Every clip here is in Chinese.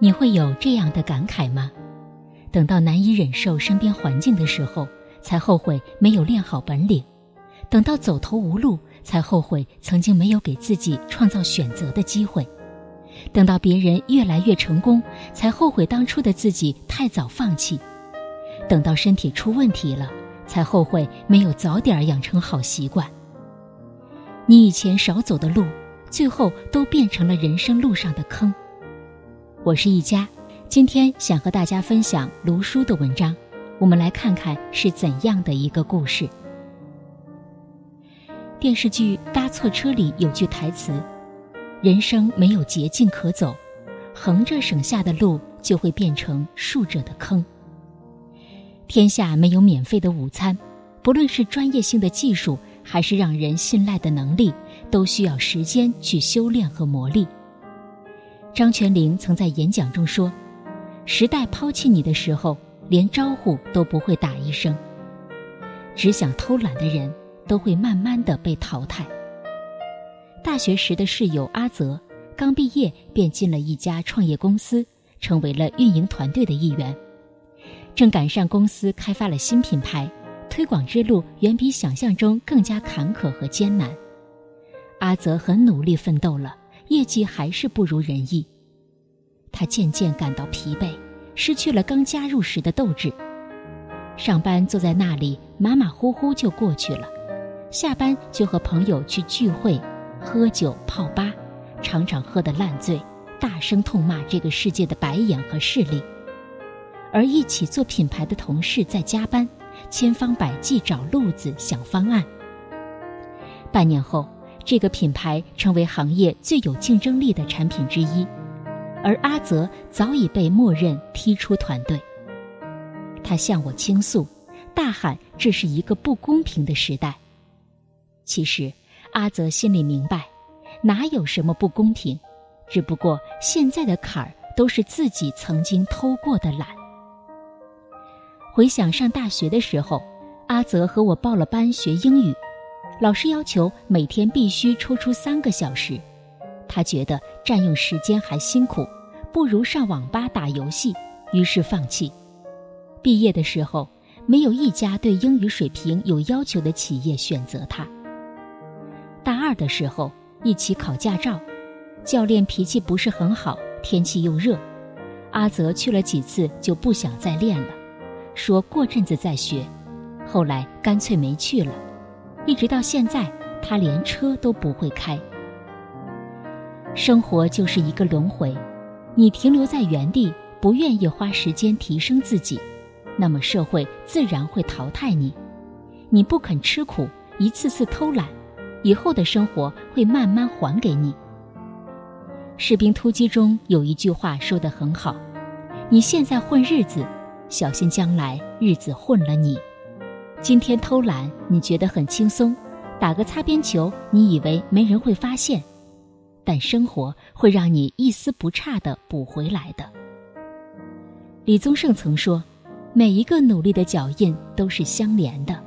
你会有这样的感慨吗？等到难以忍受身边环境的时候，才后悔没有练好本领；等到走投无路，才后悔曾经没有给自己创造选择的机会；等到别人越来越成功，才后悔当初的自己太早放弃；等到身体出问题了，才后悔没有早点养成好习惯。你以前少走的路，最后都变成了人生路上的坑。我是一佳，今天想和大家分享卢叔的文章，我们来看看是怎样的一个故事。电视剧《搭错车》里有句台词：“人生没有捷径可走，横着省下的路就会变成竖着的坑。天下没有免费的午餐，不论是专业性的技术，还是让人信赖的能力，都需要时间去修炼和磨砺。”张泉灵曾在演讲中说：“时代抛弃你的时候，连招呼都不会打一声。只想偷懒的人，都会慢慢的被淘汰。”大学时的室友阿泽，刚毕业便进了一家创业公司，成为了运营团队的一员。正赶上公司开发了新品牌，推广之路远比想象中更加坎坷和艰难。阿泽很努力奋斗了。业绩还是不如人意，他渐渐感到疲惫，失去了刚加入时的斗志。上班坐在那里马马虎虎就过去了，下班就和朋友去聚会、喝酒、泡吧，常常喝得烂醉，大声痛骂这个世界的白眼和势力。而一起做品牌的同事在加班，千方百计找路子想方案。半年后。这个品牌成为行业最有竞争力的产品之一，而阿泽早已被默认踢出团队。他向我倾诉，大喊：“这是一个不公平的时代。”其实，阿泽心里明白，哪有什么不公平，只不过现在的坎儿都是自己曾经偷过的懒。回想上大学的时候，阿泽和我报了班学英语。老师要求每天必须抽出三个小时，他觉得占用时间还辛苦，不如上网吧打游戏，于是放弃。毕业的时候，没有一家对英语水平有要求的企业选择他。大二的时候，一起考驾照，教练脾气不是很好，天气又热，阿泽去了几次就不想再练了，说过阵子再学，后来干脆没去了。一直到现在，他连车都不会开。生活就是一个轮回，你停留在原地，不愿意花时间提升自己，那么社会自然会淘汰你。你不肯吃苦，一次次偷懒，以后的生活会慢慢还给你。《士兵突击》中有一句话说得很好：“你现在混日子，小心将来日子混了你。”今天偷懒，你觉得很轻松，打个擦边球，你以为没人会发现，但生活会让你一丝不差的补回来的。李宗盛曾说：“每一个努力的脚印都是相连的，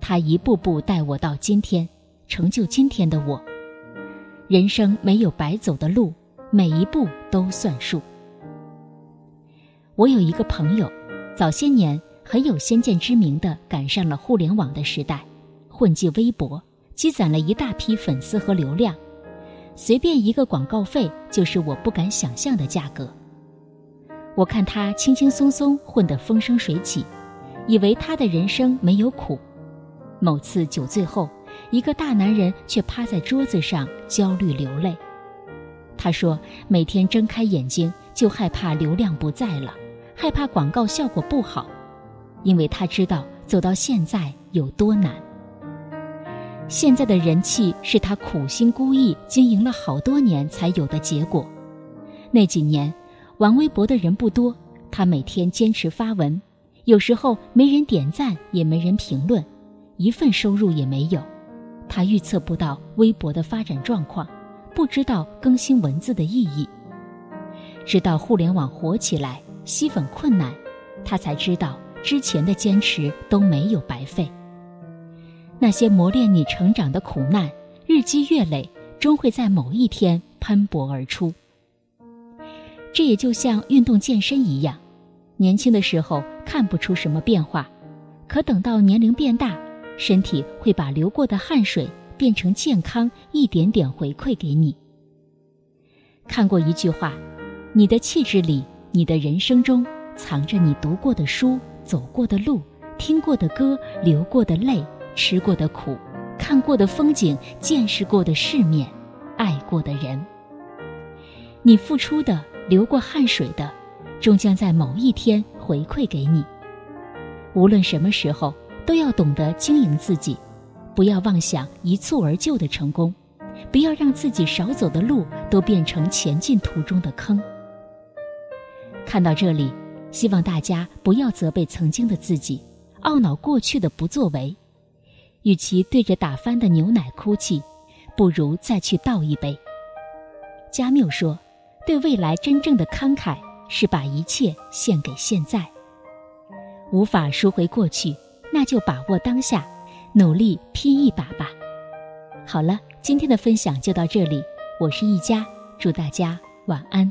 他一步步带我到今天，成就今天的我。人生没有白走的路，每一步都算数。”我有一个朋友，早些年。很有先见之明的赶上了互联网的时代，混迹微博，积攒了一大批粉丝和流量，随便一个广告费就是我不敢想象的价格。我看他轻轻松松混得风生水起，以为他的人生没有苦。某次酒醉后，一个大男人却趴在桌子上焦虑流泪。他说：“每天睁开眼睛就害怕流量不在了，害怕广告效果不好。”因为他知道走到现在有多难。现在的人气是他苦心孤诣经营了好多年才有的结果。那几年，玩微博的人不多，他每天坚持发文，有时候没人点赞，也没人评论，一份收入也没有。他预测不到微博的发展状况，不知道更新文字的意义。直到互联网火起来，吸粉困难，他才知道。之前的坚持都没有白费。那些磨练你成长的苦难，日积月累，终会在某一天喷薄而出。这也就像运动健身一样，年轻的时候看不出什么变化，可等到年龄变大，身体会把流过的汗水变成健康，一点点回馈给你。看过一句话：“你的气质里，你的人生中，藏着你读过的书、走过的路、听过的歌、流过的泪、吃过的苦、看过的风景、见识过的世面、爱过的人。你付出的、流过汗水的，终将在某一天回馈给你。无论什么时候，都要懂得经营自己，不要妄想一蹴而就的成功。”不要让自己少走的路都变成前进途中的坑。看到这里，希望大家不要责备曾经的自己，懊恼过去的不作为。与其对着打翻的牛奶哭泣，不如再去倒一杯。加缪说：“对未来真正的慷慨，是把一切献给现在。无法赎回过去，那就把握当下，努力拼一把吧。”好了。今天的分享就到这里，我是一佳，祝大家晚安。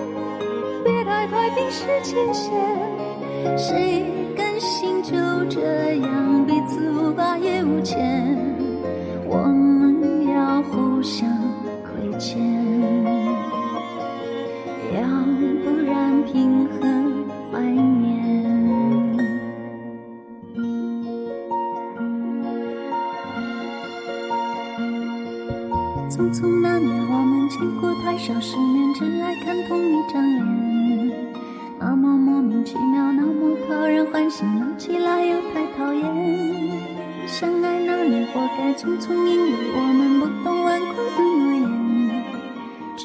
别太快冰释前嫌。谁甘心就这样彼此无挂也无牵？我们要互相亏欠，要不然凭何怀念？匆匆那年，我们见过太少世面，只爱看同一张活该匆匆，因为我们不懂顽固的诺言，只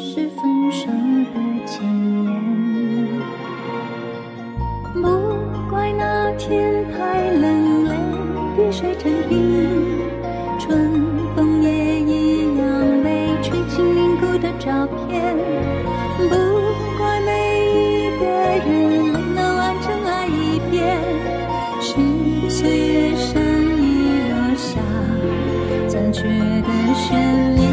是分手的前言。不怪那天太冷，泪滴水成冰，春风也一样没吹进凝固的。照片，残缺的悬念。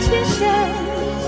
快冰